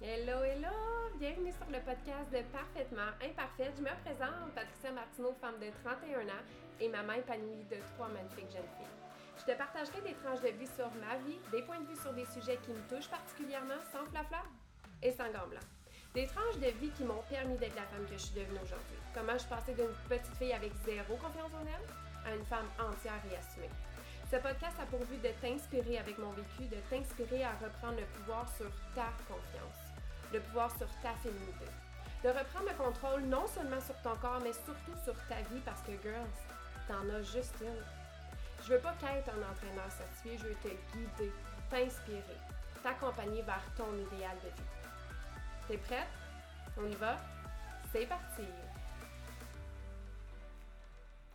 Hello, hello! Bienvenue sur le podcast de Parfaitement Imparfaite. Je me présente, Patricia Martineau, femme de 31 ans et maman épanouie de trois magnifiques jeunes filles. Je te partagerai des tranches de vie sur ma vie, des points de vue sur des sujets qui me touchent particulièrement sans flafla et sans gants. Des tranches de vie qui m'ont permis d'être la femme que je suis devenue aujourd'hui. Comment je passée d'une petite fille avec zéro confiance en elle à une femme entière et assumée. Ce podcast a pour but de t'inspirer avec mon vécu, de t'inspirer à reprendre le pouvoir sur ta confiance, le pouvoir sur ta féminité. De reprendre le contrôle non seulement sur ton corps, mais surtout sur ta vie parce que, girls, t'en as juste une. Je veux pas qu'être un entraîneur certifié, je veux te guider, t'inspirer, t'accompagner vers ton idéal de vie. T'es prête? On y va? C'est parti!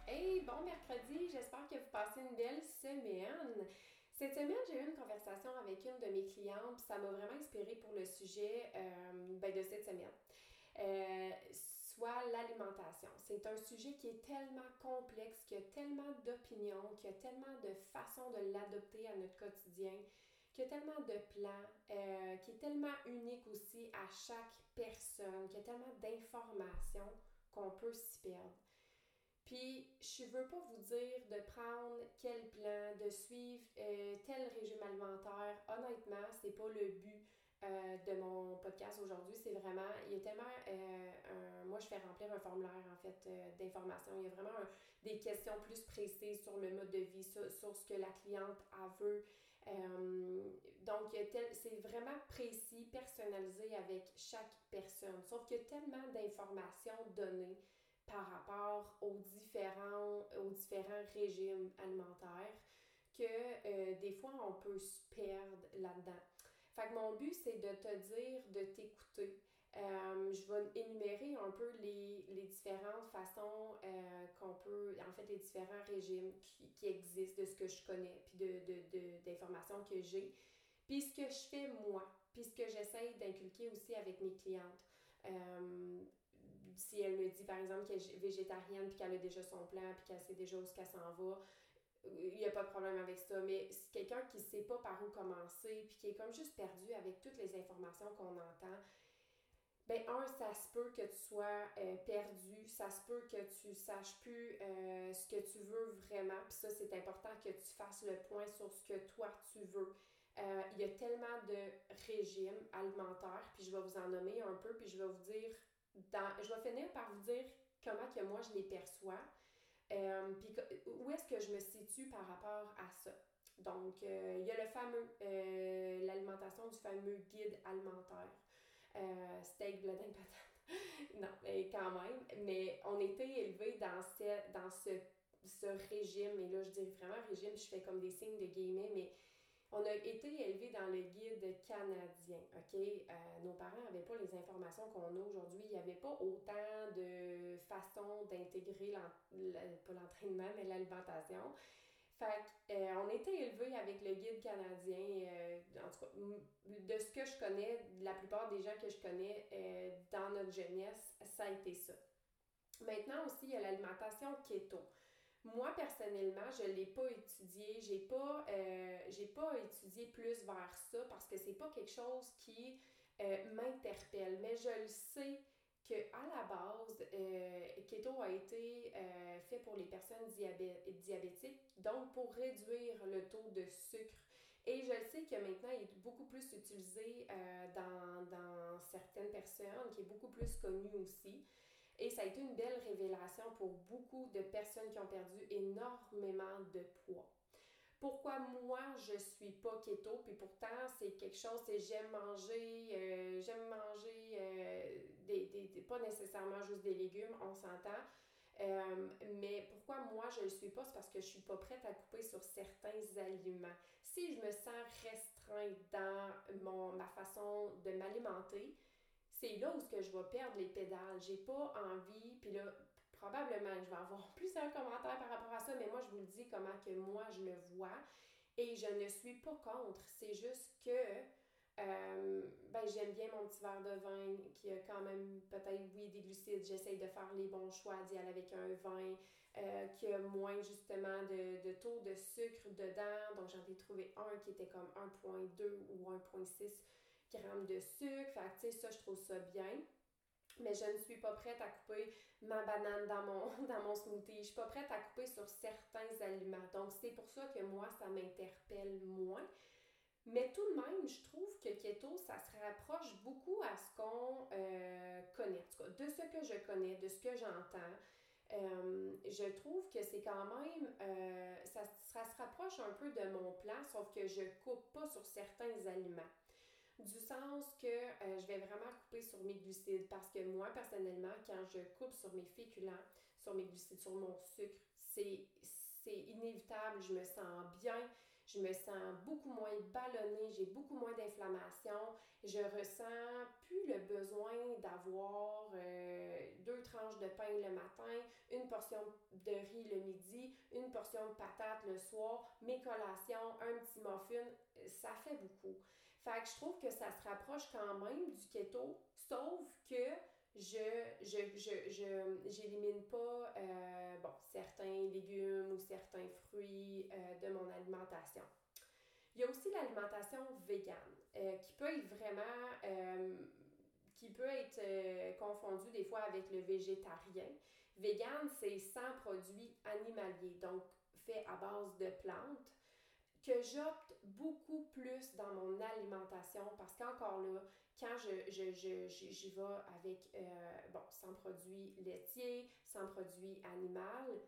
Hey, bon mercredi, j'espère que vous passez une belle semaine. Cette semaine, j'ai eu une conversation avec une de mes clientes, ça m'a vraiment inspirée pour le sujet euh, ben, de cette semaine. Euh, soit l'alimentation. C'est un sujet qui est tellement complexe, qui a tellement d'opinions, qui a tellement de façons de l'adopter à notre quotidien, qui a tellement de plans, euh, qui est tellement unique aussi à chaque personne, qui a tellement d'informations qu'on peut s'y perdre. Puis, je veux pas vous dire de prendre quel plan, de suivre euh, tel régime alimentaire. Honnêtement, c'est pas le but euh, de mon podcast aujourd'hui. C'est vraiment, il y a tellement, euh, moi je fais remplir un formulaire en fait d'informations. Il y a vraiment des questions plus précises sur le mode de vie, sur, ce que la cliente a veut. donc, c'est vraiment précis, personnalisé avec chaque personne. Sauf qu'il y a tellement d'informations données par rapport aux différents, aux différents régimes alimentaires que euh, des fois on peut se perdre là-dedans. Fait que mon but, c'est de te dire de t'écouter. Euh, je vais énumérer un peu les, différentes façons euh, qu'on peut, en fait, les différents régimes qui, existent de ce que je connais, puis d'informations de, de, que j'ai, puis ce que je fais moi, puis ce que j'essaye d'inculquer aussi avec mes clientes si elle me dit par exemple qu'elle est végétarienne puis qu'elle a déjà son plan puis qu'elle sait déjà où qu'elle s'en va, il n'y a pas de problème avec ça. Mais quelqu'un qui ne sait pas par où commencer puis qui est comme juste perdu avec toutes les informations qu'on entend, ben un, ça se peut que tu sois euh, perdu, ça se peut que tu saches plus euh, ce que tu veux vraiment, puis ça, c'est important que tu fasses le point sur ce que toi tu veux. Euh, il y a tellement de régimes alimentaires, puis je vais vous en nommer un peu, puis je vais vous dire je vais finir par vous dire comment que moi je les perçois, euh, puis où est-ce que je me situe par rapport à ça. Donc, euh, il y a le fameux, euh, l'alimentation du fameux guide alimentaire. steak, bledin, patate. non, mais quand même. Mais on était élevés dans, ce, dans ce, ce régime, et là je dis vraiment régime, je fais comme des signes de guillemets, mais on a été élevé dans le guide OK? Euh, nos parents n'avaient pas les informations qu'on a aujourd'hui. Il n'y avait pas autant de façons d'intégrer, l'entraînement, mais l'alimentation. Fait euh, on était élevé avec le guide canadien, euh, en tout cas, de ce que je connais, la plupart des gens que je connais dans notre jeunesse, ça a été ça. Maintenant aussi, il y a l'alimentation keto. Moi, personnellement, je ne l'ai pas étudié. J'ai pas, euh, pas étudié plus vers ça parce que c'est pas quelque chose qui euh, m'interpelle. Mais je le sais que à la base, euh, keto a été fait pour les personnes diabétiques, donc pour réduire le taux de sucre. Et je sais que maintenant, il est beaucoup plus utilisé dans, dans certaines personnes, qui est beaucoup plus connu aussi. Et ça a été une belle révélation pour beaucoup de personnes qui ont perdu énormément de poids. Pourquoi moi je suis pas keto, puis pourtant c'est quelque chose, c'est j'aime manger, euh, j'aime manger euh, des, pas nécessairement juste des légumes, on s'entend. Euh, mais pourquoi moi je ne le suis pas, c'est parce que je suis pas prête à couper sur certains aliments. Si je me sens restreinte dans mon, ma façon de m'alimenter, c'est là où ce que je vais perdre les pédales. J'ai pas envie, puis là, probablement je vais avoir plusieurs commentaires par rapport à ça, mais moi, je vous le dis comment que moi, je le vois. Et je ne suis pas contre. C'est juste que euh, ben, j'aime bien mon petit verre de vin qui a quand même peut-être, oui, des glucides. J'essaye de faire les bons choix, d'y aller avec un vin euh, qui a moins justement de, de, taux de sucre dedans. Donc, j'en ai trouvé un qui était comme 1.2 ou 1.6 grammes de sucre. Fait que, tu sais, ça, je trouve ça bien. Mais je ne suis pas prête à couper ma banane dans mon, dans mon smoothie. Je suis pas prête à couper sur certains aliments. Donc, c'est pour ça que moi, ça m'interpelle moins. Mais tout de même, je trouve que keto, ça se rapproche beaucoup à ce qu'on euh, connaît, en tout cas, de ce que je connais, de ce que j'entends. Euh, je trouve que c'est quand même, euh, ça, ça, se rapproche un peu de mon plan, sauf que je coupe pas sur certains aliments. Du sens que je vais vraiment couper sur mes glucides parce que moi, personnellement, quand je coupe sur mes féculents, sur mes glucides, sur mon sucre, c'est inévitable, je me sens bien, je me sens beaucoup moins ballonnée, j'ai beaucoup moins d'inflammation, je ressens plus le besoin d'avoir euh, deux tranches de pain le matin, une portion de riz le midi, une portion de patates le soir, mes collations, un petit muffin, ça fait beaucoup. Fait que je trouve que ça se rapproche quand même du keto, sauf que je je j'élimine pas euh, bon, certains légumes ou certains fruits euh, de mon alimentation. Il y a aussi l'alimentation végane euh, qui peut être vraiment qui peut être confondue des fois avec le végétarien. Végane, c'est sans produits animaliers, donc fait à base de plantes que j'opte beaucoup dans mon alimentation parce qu'encore là, quand je, je, je, j'y vais avec, euh, bon, sans produits laitiers, sans produits animal,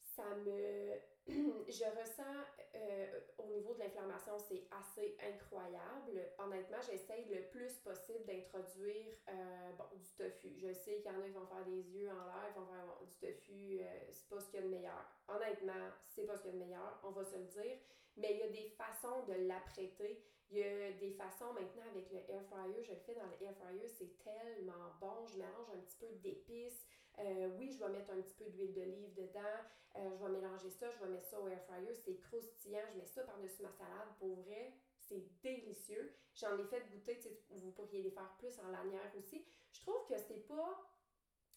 ça me... je ressens euh, au niveau de l'inflammation, c'est assez incroyable. Honnêtement, j'essaye le plus possible d'introduire euh, bon, du tofu. Je sais qu'il y en a qui vont faire des yeux en l'air, ils vont faire du tofu, c'est pas ce qu'il y a de meilleur. Honnêtement, c'est pas ce qu'il y a de meilleur, on va se le dire. Mais il y a des façons de l'apprêter il y a des façons maintenant avec le air fryer, je le fais dans le air fryer, c'est tellement bon. Je mélange un petit peu d'épices. Euh, oui, je vais mettre un petit peu d'huile d'olive dedans. Euh, je vais mélanger ça, je vais mettre ça au air fryer. C'est croustillant. Je mets ça par-dessus ma salade. Pour vrai, c'est délicieux. J'en ai fait goûter, vous pourriez les faire plus en lanière aussi. Je trouve que c'est pas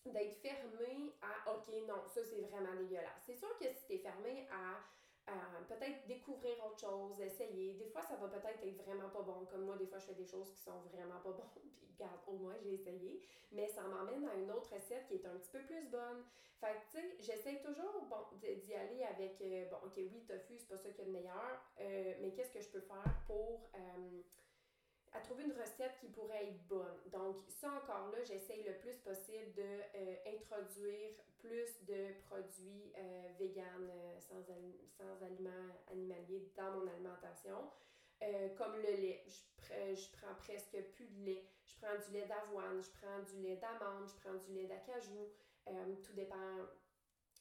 d'être fermé à OK, non, ça c'est vraiment dégueulasse. C'est sûr que si tu es fermé à peut-être découvrir autre chose, essayer. Des fois, ça va peut-être être vraiment pas bon. Comme moi, des fois, je fais des choses qui sont vraiment pas bonnes, puis regarde, au moins, j'ai essayé. Mais ça m'emmène à une autre recette qui est un petit peu plus bonne. Fait que, tu sais, j'essaie toujours bon, d'y aller avec, euh, bon, ok, oui, tofu, c'est pas ça qu'il y a de meilleur, euh, mais qu'est-ce que je peux faire pour. Euh, à trouver une recette qui pourrait être bonne? Donc, ça encore là, j'essaye le plus possible de introduire plus de produits euh, véganes euh, sans, sans aliments animaliers dans mon alimentation. comme le lait, je, je, prends presque plus de lait. Je prends du lait d'avoine, je prends du lait d'amande, je prends du lait d'acajou. tout dépend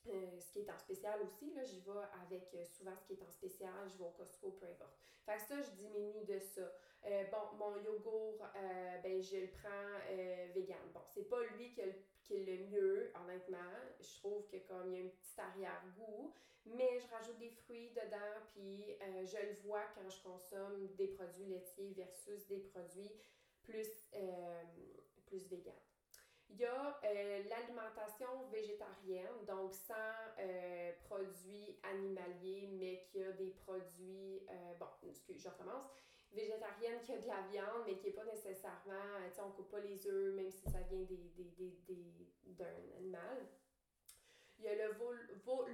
euh, ce qui est en spécial aussi, là, j'y vais avec euh, souvent ce qui est en spécial, je vais au Costco, peu importe. Fait que ça, je diminue de ça. Euh, bon, mon yogourt, ben, je le prends vegan. Bon, c'est pas lui qui, est le mieux, honnêtement. Je trouve que comme il y a un petit arrière-goût, mais je rajoute des fruits dedans, puis je le vois quand je consomme des produits laitiers versus des produits plus, plus vegan. Il y a euh, l'alimentation végétarienne, donc sans euh, produits animaliers, mais qui a des produits, euh, bon, excuse, je recommence, végétarienne qui a de la viande, mais qui n'est pas nécessairement, tu sais, on coupe pas les œufs, même si ça vient des, des, des, d'un animal. Il y a le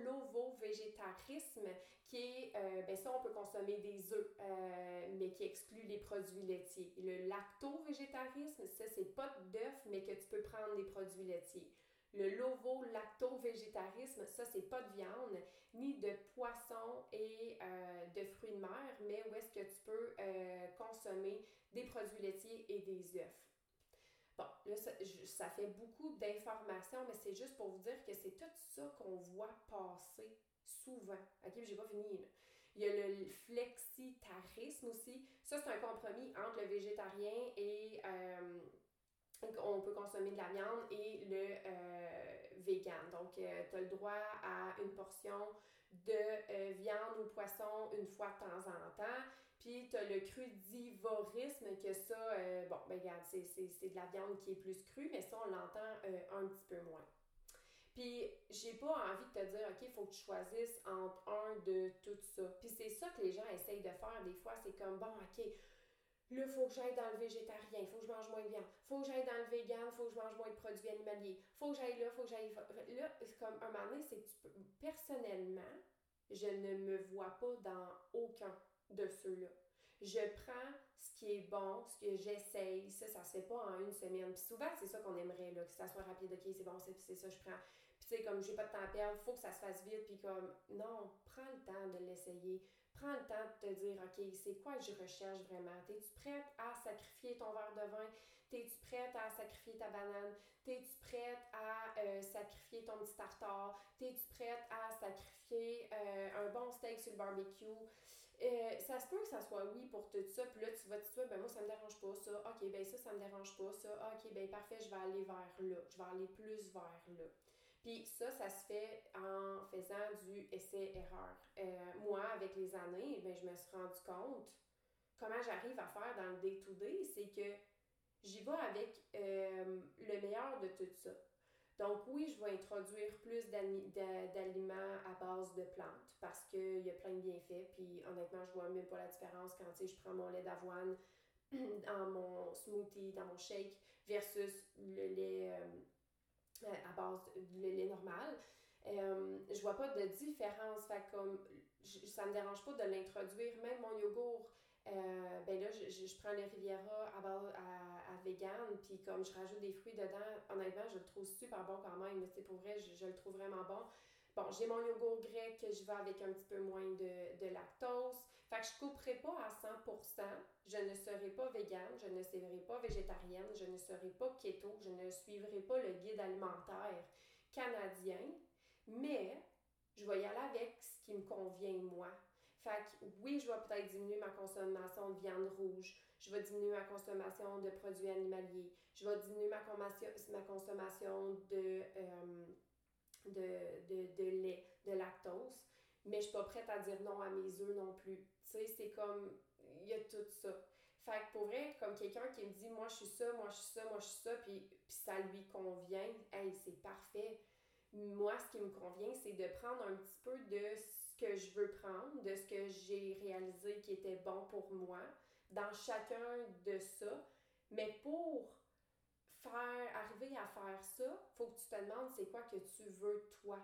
l'ovo-végétarisme qui est, euh, ben ça on peut consommer des œufs, euh, mais qui exclut les produits laitiers. Le lacto-végétarisme, ça c'est pas d'œufs, mais que tu peux prendre des produits laitiers. Le lovo-lacto-végétarisme, ça c'est pas de viande, ni de poisson et euh, de fruits de mer, mais où est-ce que tu peux consommer des produits laitiers et des œufs. Là, ça, fait beaucoup d'informations, mais c'est juste pour vous dire que c'est tout ça qu'on voit passer souvent. OK, j'ai pas fini. Il y a le flexitarisme aussi. Ça, c'est un compromis entre le végétarien et euh, on peut consommer de la viande et le euh, vegan. Donc, euh, tu as le droit à une portion de viande ou poisson une fois de temps en temps. Puis tu as le crudivorisme, que ça, euh, bon, ben regarde, c'est, de la viande qui est plus crue, mais ça, on l'entend euh, un petit peu moins. Puis j'ai pas envie de te dire, OK, il faut que tu choisisses entre un de tout ça. Puis c'est ça que les gens essayent de faire des fois, c'est comme, bon, OK, Là, faut que j'aille dans le végétarien, faut que je mange moins de viande. Faut que j'aille dans le vegan, faut que je mange moins de produits animaliers. Faut que j'aille là, faut que j'aille. Là, comme un moment donné, c'est que tu peux. Personnellement, je ne me vois pas dans aucun de ceux-là. Je prends ce qui est bon, ce que j'essaye. Ça, ça se fait pas en une semaine. Puis souvent, c'est ça qu'on aimerait, là, que ça soit rapide. OK, c'est bon, c'est ça, je prends. Puis tu sais, comme j'ai pas de temps à perdre, faut que ça se fasse vite. Puis comme, non, prends le temps de l'essayer prends le temps de te dire, OK, c'est quoi que je recherche vraiment? Es-tu prête à sacrifier ton verre de vin? Es-tu prête à sacrifier ta banane? Es-tu prête à euh, sacrifier ton petit tartare? Es-tu prête à sacrifier euh, un bon steak sur le barbecue? Euh, ça se peut que ça soit oui pour tout ça, puis là tu vas te dire, ben moi ça me dérange pas ça, ok, ben ça, ça me dérange pas ça, ok, ben parfait, je vais aller vers là, je vais aller plus vers là. Puis ça, ça se fait en faisant du essai-erreur. Euh, moi, avec les années, ben, je me suis rendu compte comment j'arrive à faire dans le day-to-day, c'est que j'y vais avec euh, le meilleur de tout ça. Donc oui, je vais introduire plus d'aliments à base de plantes parce qu'il y a plein de bienfaits. Puis honnêtement, je vois même pas la différence quand je prends mon lait d'avoine dans mon smoothie, dans mon shake versus le lait euh, euh, à base de lait normal. Euh, je vois pas de différence. Fait comme ça me dérange pas de l'introduire. Même mon yogourt, euh, ben là, je, je, prends le Riviera à à, vegan, puis comme je rajoute des fruits dedans, honnêtement, je le trouve super bon quand même. C'est pour vrai, je, je, le trouve vraiment bon. Bon, j'ai mon yogourt grec que je vais avec un petit peu moins de, de lactose. Fait que je couperai pas à 100%. Je ne serai pas végane, je ne serai pas végétarienne, je ne serai pas keto, je ne suivrai pas le guide alimentaire canadien, mais je vais y aller avec ce qui me convient moi. Fait que oui, je vais peut-être diminuer ma consommation de viande rouge, je vais diminuer ma consommation de produits animaliers, je vais diminuer ma, ma consommation de, euh, de, de, de, lait, de lactose, mais je suis pas prête à dire non à mes œufs non plus. Tu sais, c'est comme, il y a tout ça. Fait que pour vrai, comme quelqu'un qui me dit, moi je suis ça, moi je suis ça, moi je suis ça, puis, puis ça lui convient, hey, c'est parfait. Moi, ce qui me convient, c'est de prendre un petit peu de que je veux prendre, de ce que j'ai réalisé qui était bon pour moi, dans chacun de ça. Mais pour faire, arriver à faire ça, faut que tu te demandes c'est quoi que tu veux toi.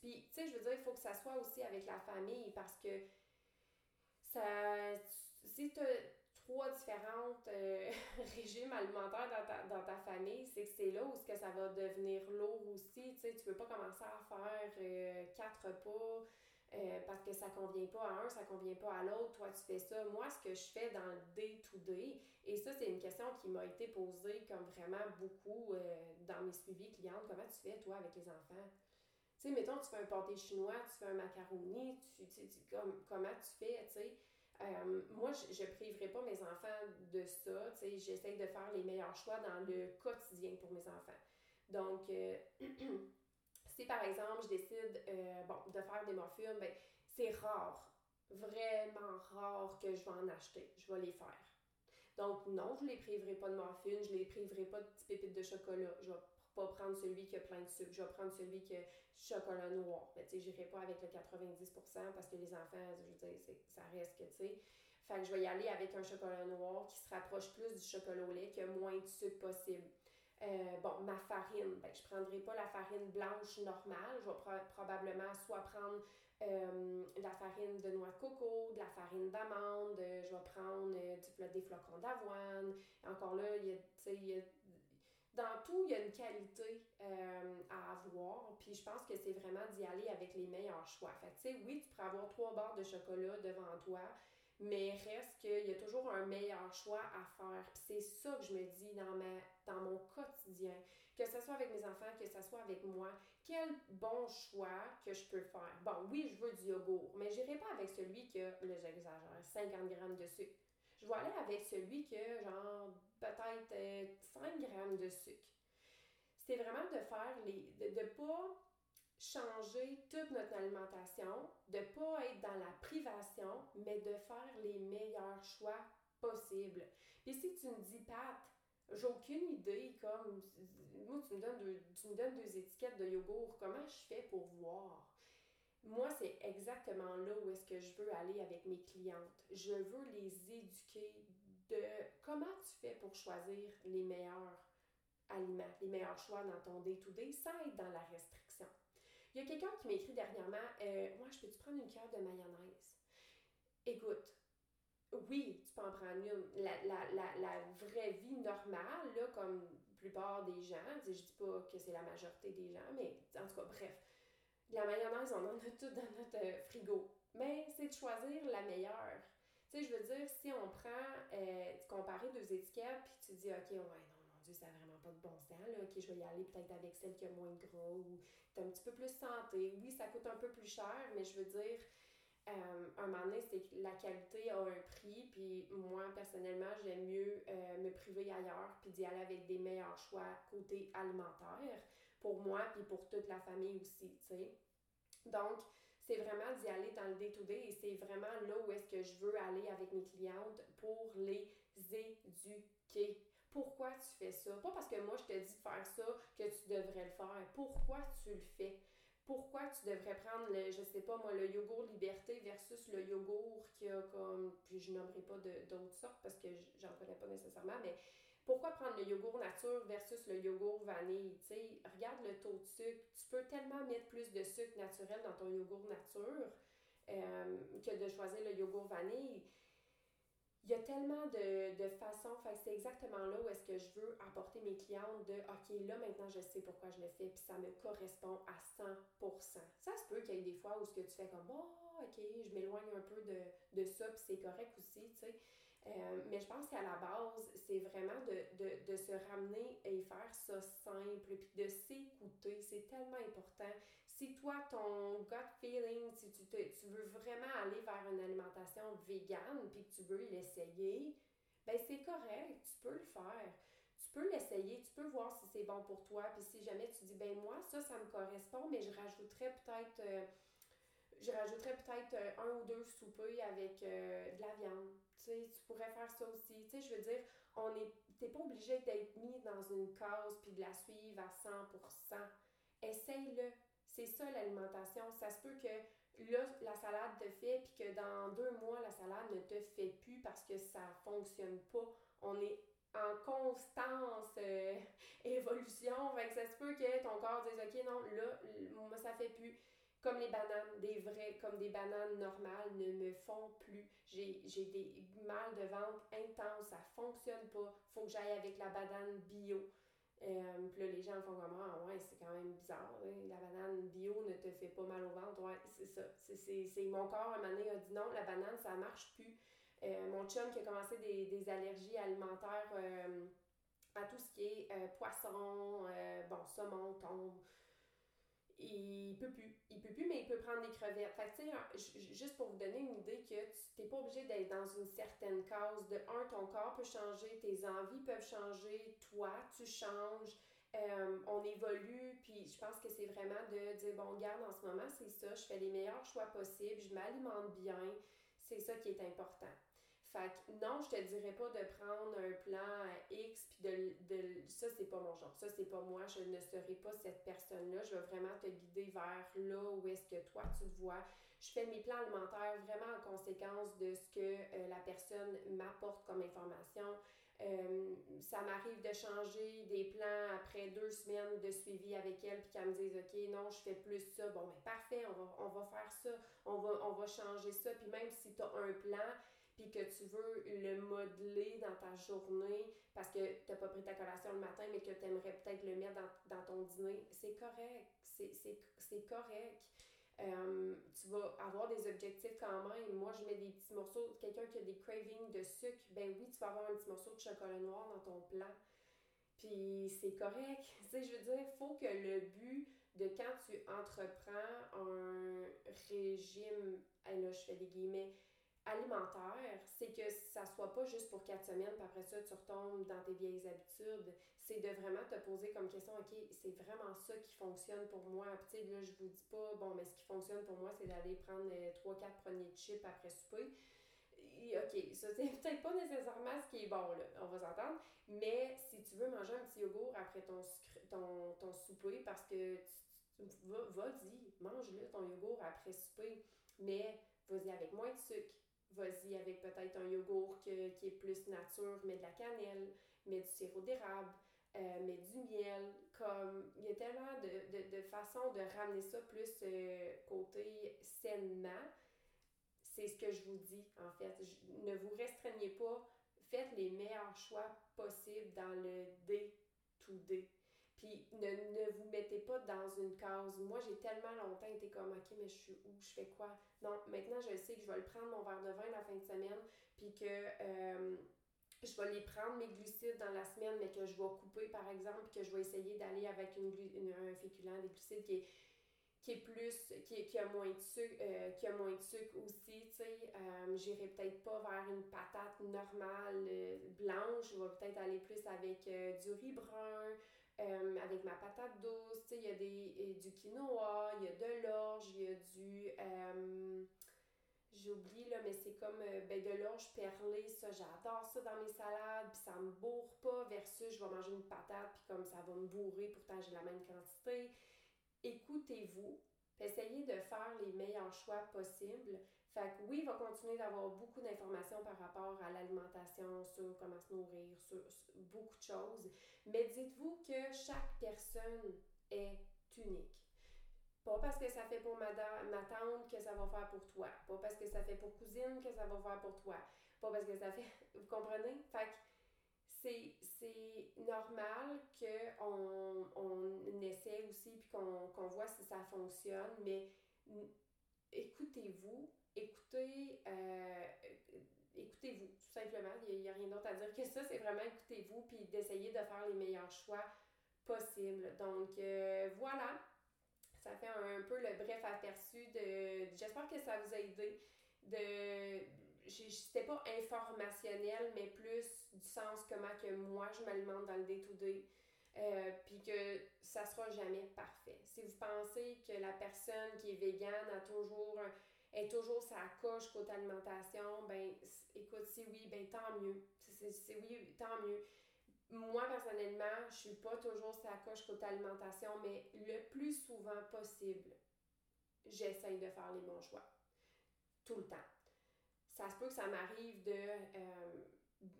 Puis, tu sais, je veux dire, il faut que ça soit aussi avec la famille parce que ça, si tu as trois différentes euh, régimes alimentaires dans ta, dans ta famille, c'est que c'est là où que ça va devenir lourd aussi. Tu sais, tu peux pas commencer à faire euh, quatre repas euh, parce que ça convient pas à un, ça convient pas à l'autre, toi tu fais ça. Moi, ce que je fais dans le day-to-day, et ça, c'est une question qui m'a été posée comme vraiment beaucoup dans mes suivis clientes. Comment tu fais, toi, avec les enfants? Tu sais, mettons, tu fais un pâté chinois, tu fais un macaroni, tu, tu, comme, comment tu fais, tu sais? Euh, moi, je ne priverai pas mes enfants de ça. J'essaie de faire les meilleurs choix dans le quotidien pour mes enfants. Donc, euh, si par exemple, je décide euh, bon, de faire des morphines, ben, c'est rare, vraiment rare que je vais en acheter. Je vais les faire. Donc, non, je ne les priverai pas de morphine, je ne les priverai pas de petites pépites de chocolat. Je vais pas prendre celui qui a plein de sucre, je vais prendre celui qui a chocolat noir. Mais tu sais, pas avec le 90% parce que les enfants, je veux dire, ça reste que, tu sais. Fait que je vais y aller avec un chocolat noir qui se rapproche plus du chocolat au lait, qui a moins de sucre possible. Euh, bon, ma farine, ben, je ne prendrai pas la farine blanche normale. Je vais probablement soit prendre euh, de la farine de noix de coco, de la farine d'amande, je vais prendre euh, du, des flocons d'avoine. Encore là, y a, y a dans tout, il y a une qualité euh, à avoir. Puis je pense que c'est vraiment d'y aller avec les meilleurs choix. Fait sais, oui, tu peux avoir trois barres de chocolat devant toi, mais reste qu'il y a toujours un meilleur choix à faire. Puis c'est ça que je me dis dans, ma, dans mon quotidien. Que ce soit avec mes enfants, que ce soit avec moi, quel bon choix que je peux faire. Bon, oui, je veux du yogourt, mais j'irai pas avec celui qui a, là j'exagère, 50 grammes de sucre. Je vais aller avec celui qui a genre peut-être 5 euh, grammes de sucre. C'est vraiment de faire les. de ne pas changer toute notre alimentation, de ne pas être dans la privation, mais de faire les meilleurs choix possibles. Puis si tu me dis, Pat, j'ai aucune idée, comme, moi, tu me, donnes deux, tu me donnes deux étiquettes de yogourt, comment je fais pour voir? Moi, c'est exactement là où est-ce que je veux aller avec mes clientes. Je veux les éduquer de comment tu fais pour choisir les meilleurs aliments, les meilleurs choix dans ton day-to-day sans être dans la restriction. Il y a quelqu'un qui m'a écrit dernièrement euh, Moi, je peux-tu prendre une cuillère de mayonnaise? Écoute, oui, tu peux en prendre une. La, la, la, vraie vie normale, là, comme la plupart des gens, je dis pas que c'est la majorité des gens, mais en tout cas, bref, la mayonnaise, on en a tout dans notre euh, frigo. Mais c'est de choisir la meilleure. Tu sais, je veux dire, si on prend, euh, deux étiquettes, puis tu dis, OK, ouais, Ça n'a vraiment pas de bon sens, là. Je vais y aller peut-être avec celle qui a moins de gras ou un petit peu plus santé. Oui, ça coûte un peu plus cher, mais je veux dire, euh, un moment donné, c'est que la qualité a un prix, puis moi, personnellement, j'aime mieux euh, me priver ailleurs, puis d'y aller avec des meilleurs choix côté alimentaire, pour moi, puis pour toute la famille aussi, tu sais. Donc, c'est vraiment d'y aller dans le day-to-day et c'est vraiment là où est-ce que je veux aller avec mes clientes pour les éduquer. Pourquoi tu fais ça? Pas parce que moi je te dis de faire ça que tu devrais le faire. Pourquoi tu le fais? Pourquoi tu devrais prendre le, je sais pas moi, le yogourt liberté versus le yogourt qui a comme, puis je nommerai pas d'autres sortes parce que j'en connais pas nécessairement, mais pourquoi prendre le yogourt nature versus le yogourt vanille? regarde le taux de sucre. Tu peux tellement mettre plus de sucre naturel dans ton yogourt nature euh, que de choisir le yogourt vanille. Il y a tellement de, de façons, fait c'est exactement là où est-ce que je veux apporter mes clientes de OK, là maintenant je sais pourquoi je le fais, puis ça me correspond à 100%. Ça se peut qu'il y ait des fois où ce que tu fais comme oh, OK, je m'éloigne un peu de, de ça, puis c'est correct aussi, tu sais. Euh, mais je pense qu'à la base, c'est vraiment de, de, de, se ramener et faire ça simple, puis de s'écouter. C'est tellement important. Si toi, ton gut feeling, si tu, te, tu veux vraiment aller vers alimentation végane, puis que tu veux l'essayer, ben c'est correct, tu peux le faire. Tu peux l'essayer, tu peux voir si c'est bon pour toi, puis si jamais tu dis, ben moi, ça, ça me correspond, mais je rajouterais peut-être... Euh, je rajouterais peut-être euh, un ou deux soupers avec de la viande tu pourrais faire ça aussi. Tu sais, je veux dire, on est, pas obligé d'être mis dans une case puis de la suivre à 100%. Essaye-le. C'est ça l'alimentation. Ça se peut que là, la salade te fait puis que dans deux mois, la salade ne te fait plus parce que ça fonctionne pas. On est en constance euh, évolution. Fait ça se peut que ton corps dise OK, non, là, moi, ça fait plus comme les bananes, des vraies, comme des bananes normales ne me font plus. J'ai, des mal de ventre intenses, ça fonctionne pas. Faut que j'aille avec la banane bio. Euh, puis là, les gens font comme Ah, ouais, c'est quand même bizarre. La banane bio ne te fait pas mal au ventre. Ouais, c'est ça. C'est, mon corps, un moment donné, a dit non, la banane, ça marche plus. Euh, mon chum qui a commencé des, des allergies alimentaires euh, à tout ce qui est poisson, bon, saumon, thon, il peut plus. Il peut plus, mais il peut prendre des crevettes. Fait tu sais, juste pour vous donner une idée que tu n'es pas obligé d'être dans une certaine case. De un, ton corps peut changer, tes envies peuvent changer, toi, tu changes. Euh, on évolue, puis je pense que c'est vraiment de dire, bon, garde, en ce moment, c'est ça, je fais les meilleurs choix possibles, je m'alimente bien, c'est ça qui est important. Fait que non, je te dirais pas de prendre un plan X puis de, de mon genre. Ça c'est pas moi, je ne serai pas cette personne-là. Je vais vraiment te guider vers là où est-ce que toi tu te vois. Je fais mes plans alimentaires vraiment en conséquence de ce que euh, la personne m'apporte comme information. Euh, ça m'arrive de changer des plans après deux semaines de suivi avec elle, puis qu'elle me dise OK, non, je fais plus ça. Bon, mais parfait, on va, on va faire ça, on va, on va changer ça. Puis même si tu as un plan, puis que tu veux le modeler dans ta journée parce que tu n'as pas pris ta collation le matin, mais que tu aimerais peut-être le mettre dans, dans ton dîner, c'est correct. C'est correct. Euh, tu vas avoir des objectifs quand même. Moi, je mets des petits morceaux. Quelqu'un qui a des cravings de sucre, ben oui, tu vas avoir un petit morceau de chocolat noir dans ton plan. Puis c'est correct. Tu sais, je veux dire, il faut que le but de quand tu entreprends un régime, là, je fais des guillemets, alimentaire, c'est que ça soit pas juste pour quatre semaines, puis après ça, tu retombes dans tes vieilles habitudes. C'est de vraiment te poser comme question, OK, c'est vraiment ça qui fonctionne pour moi. Puis, là, je vous dis pas, bon, mais ce qui fonctionne pour moi, c'est d'aller prendre euh, trois, quatre premiers chips après souper. OK, ça, c'est peut-être pas nécessairement ce qui est bon, là, on va s'entendre. Mais si tu veux manger un petit yogourt après ton, ton, ton souper, parce que tu, vas-y, mange-le, ton yogourt après souper. Mais vas-y avec moins de sucre vas-y avec peut-être un yogourt qui est plus nature, mais de la cannelle, mais du sirop d'érable, euh, du miel. Comme il y a tellement de, de, de façons de ramener ça plus euh, côté sainement. C'est ce que je vous dis, en fait. ne vous restreignez pas. Faites les meilleurs choix possibles dans le day to day. Puis ne, ne, vous mettez pas dans une case. Moi, j'ai tellement longtemps été comme, OK, mais je suis où? Je fais quoi? Non, maintenant, je sais que je vais le prendre mon verre de vin la fin de semaine, puis que euh, je vais les prendre, mes glucides, dans la semaine, mais que je vais couper, par exemple, puis que je vais essayer d'aller avec une, un féculent, des glucides qui est qui est plus, qui, qui a moins de sucre, euh, qui a moins de sucre aussi, tu sais. Euh, j'irai peut-être pas vers une patate normale blanche, je vais peut-être aller plus avec du riz brun, euh, avec ma patate douce, il y a des, euh, du quinoa, il y a de l'orge, il y a du... Euh, j'oublie là, mais c'est comme ben, de l'orge perlée, ça, j'adore ça dans mes salades, puis ça me bourre pas, versus je vais manger une patate, puis comme ça va me bourrer, pourtant j'ai la même quantité. Écoutez-vous, essayez de faire les meilleurs choix possibles, fait que oui, il va continuer d'avoir beaucoup d'informations par rapport à l'alimentation, sur comment se nourrir, sur, beaucoup de choses. Mais dites-vous que chaque personne est unique. Pas parce que ça fait pour ma, tante que ça va faire pour toi. Pas parce que ça fait pour cousine que ça va faire pour toi. Pas parce que ça fait. Vous comprenez? Fait que c'est normal qu'on on essaie aussi puis qu'on voit si ça fonctionne, mais écoutez-vous, écoutez, euh, écoutez-vous, tout simplement. Il n'y a, rien d'autre à dire que ça. C'est vraiment écoutez-vous puis d'essayer de faire les meilleurs choix possibles. Donc, euh, voilà. Ça fait un, peu le bref aperçu de. J'espère que ça vous a aidé. De. C'était pas informationnel, mais plus du sens comment que moi je m'alimente dans le day-to-day. Euh, puis que ça sera jamais parfait. Si vous pensez que la personne qui est végane a toujours est toujours sa coche côté alimentation, ben écoute, si oui, ben tant mieux. C'est oui, tant mieux. Moi, personnellement, je suis pas toujours sa coche côté alimentation, mais le plus souvent possible, j'essaye de faire les bons choix. Tout le temps. Ça se peut que ça m'arrive de... Euh,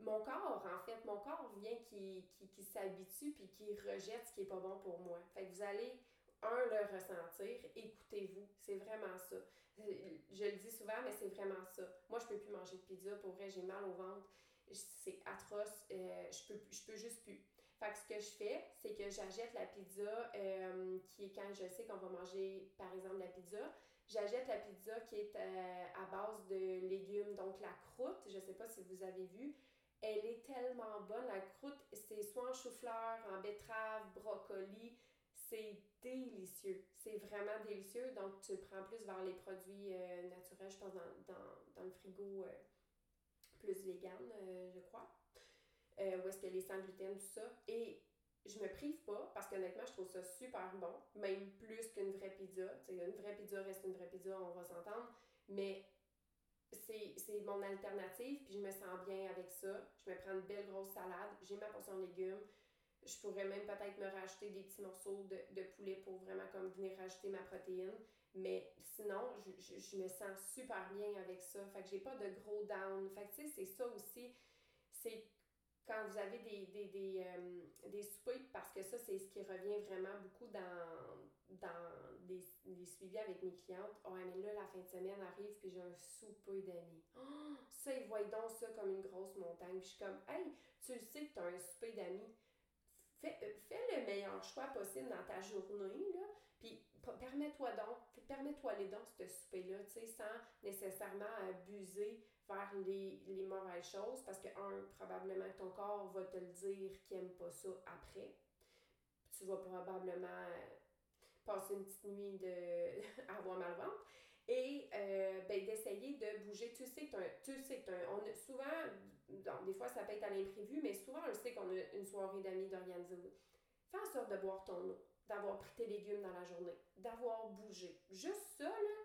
mon corps, en fait, mon corps vient qui, qui, qui s'habitue puis qui rejette ce qui est pas bon pour moi. Fait que vous allez, un, le ressentir, écoutez-vous. C'est vraiment ça je le dis souvent, mais c'est vraiment ça. Moi, je peux plus manger de pizza. Pour vrai, j'ai mal au ventre. C'est atroce. Euh, je, peux, je peux juste plus. Fait ce que je fais, c'est que j'achète la pizza euh, qui est quand je sais qu'on va manger, par exemple, la pizza. J'achète la pizza qui est euh, à base de légumes. Donc, la croûte, je sais pas si vous avez vu, elle est tellement bonne. La croûte, c'est soit en chou-fleur, en betterave, brocoli. C'est délicieux. C'est vraiment délicieux. Donc, tu prends plus vers les produits euh, naturels, je pense, dans, dans, le frigo euh, plus vegan, euh, je crois. où est-ce que les sans gluten, tout ça. Et je me prive pas parce qu'honnêtement, je trouve ça super bon, même plus qu'une vraie pizza. une vraie pizza reste une vraie pizza, on va s'entendre. Mais c'est mon alternative, puis je me sens bien avec ça. Je me prends une belle grosse salade, j'ai ma portion de légumes je pourrais même peut-être me rajouter des petits morceaux de, de, poulet pour vraiment comme venir rajouter ma protéine. Mais sinon, je, je, me sens super bien avec ça. Fait que j'ai pas de gros down. Fait que tu sais, c'est ça aussi. C'est quand vous avez des, des, des, euh, des soupers, parce que ça, c'est ce qui revient vraiment beaucoup dans, dans des, suivis avec mes clientes. Oh, mais là, la fin de semaine arrive, puis j'ai un souper d'amis. Oh, ça, ils voient donc ça comme une grosse montagne. Puis je suis comme, hey, tu le sais que tu as un souper d'amis Fais, euh, fais, le meilleur choix possible dans ta journée, là, puis permets-toi donc, permets-toi les dons, ce souper-là, tu sais, sans nécessairement abuser vers les, les, mauvaises choses, parce que, un, probablement ton corps va te le dire qu'il n'aime pas ça après. Tu vas probablement passer une petite nuit de avoir mal au ventre. Et euh, ben, d'essayer de bouger. Tu sais que tu sais que on a souvent des fois, ça peut être à l'imprévu, mais souvent, on sait qu'on a une soirée d'amis d'organiser. Fais en sorte de boire ton eau, d'avoir pris tes légumes dans la journée, d'avoir bougé. Juste ça, là,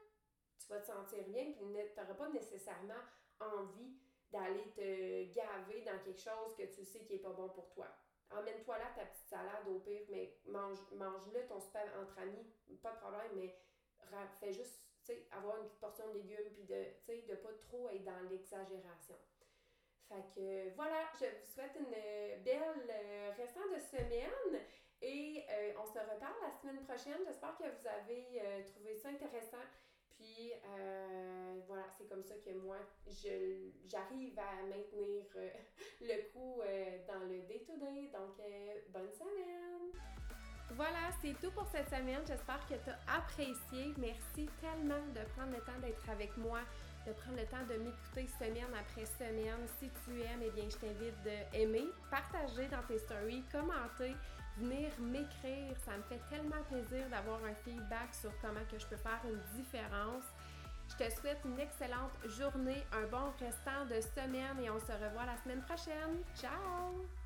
tu vas te sentir bien, puis tu n'auras pas nécessairement envie d'aller te gaver dans quelque chose que tu sais qui n'est pas bon pour toi. Emmène-toi là ta petite salade au pire, mais mange, mange-le ton super entre amis, pas de problème, mais fais juste, avoir une petite portion de légumes, puis de, tu sais, de pas trop être dans l'exagération. Fait que voilà, je vous souhaite une belle euh, de semaine et euh, on se reparle la semaine prochaine. J'espère que vous avez euh, trouvé ça intéressant. Puis voilà, c'est comme ça que moi, j'arrive à maintenir le coup dans le day-to-day. Donc, bonne semaine! Voilà, c'est tout pour cette semaine. J'espère que tu as apprécié. Merci tellement de prendre le temps d'être avec moi de prendre le temps de m'écouter semaine après semaine. Si tu aimes, eh bien, je t'invite d'aimer, partager dans tes stories, commenter, venir m'écrire. Ça me fait tellement plaisir d'avoir un feedback sur comment que je peux faire une différence. Je te souhaite une excellente journée, un bon restant de semaine et on se revoit la semaine prochaine. Ciao!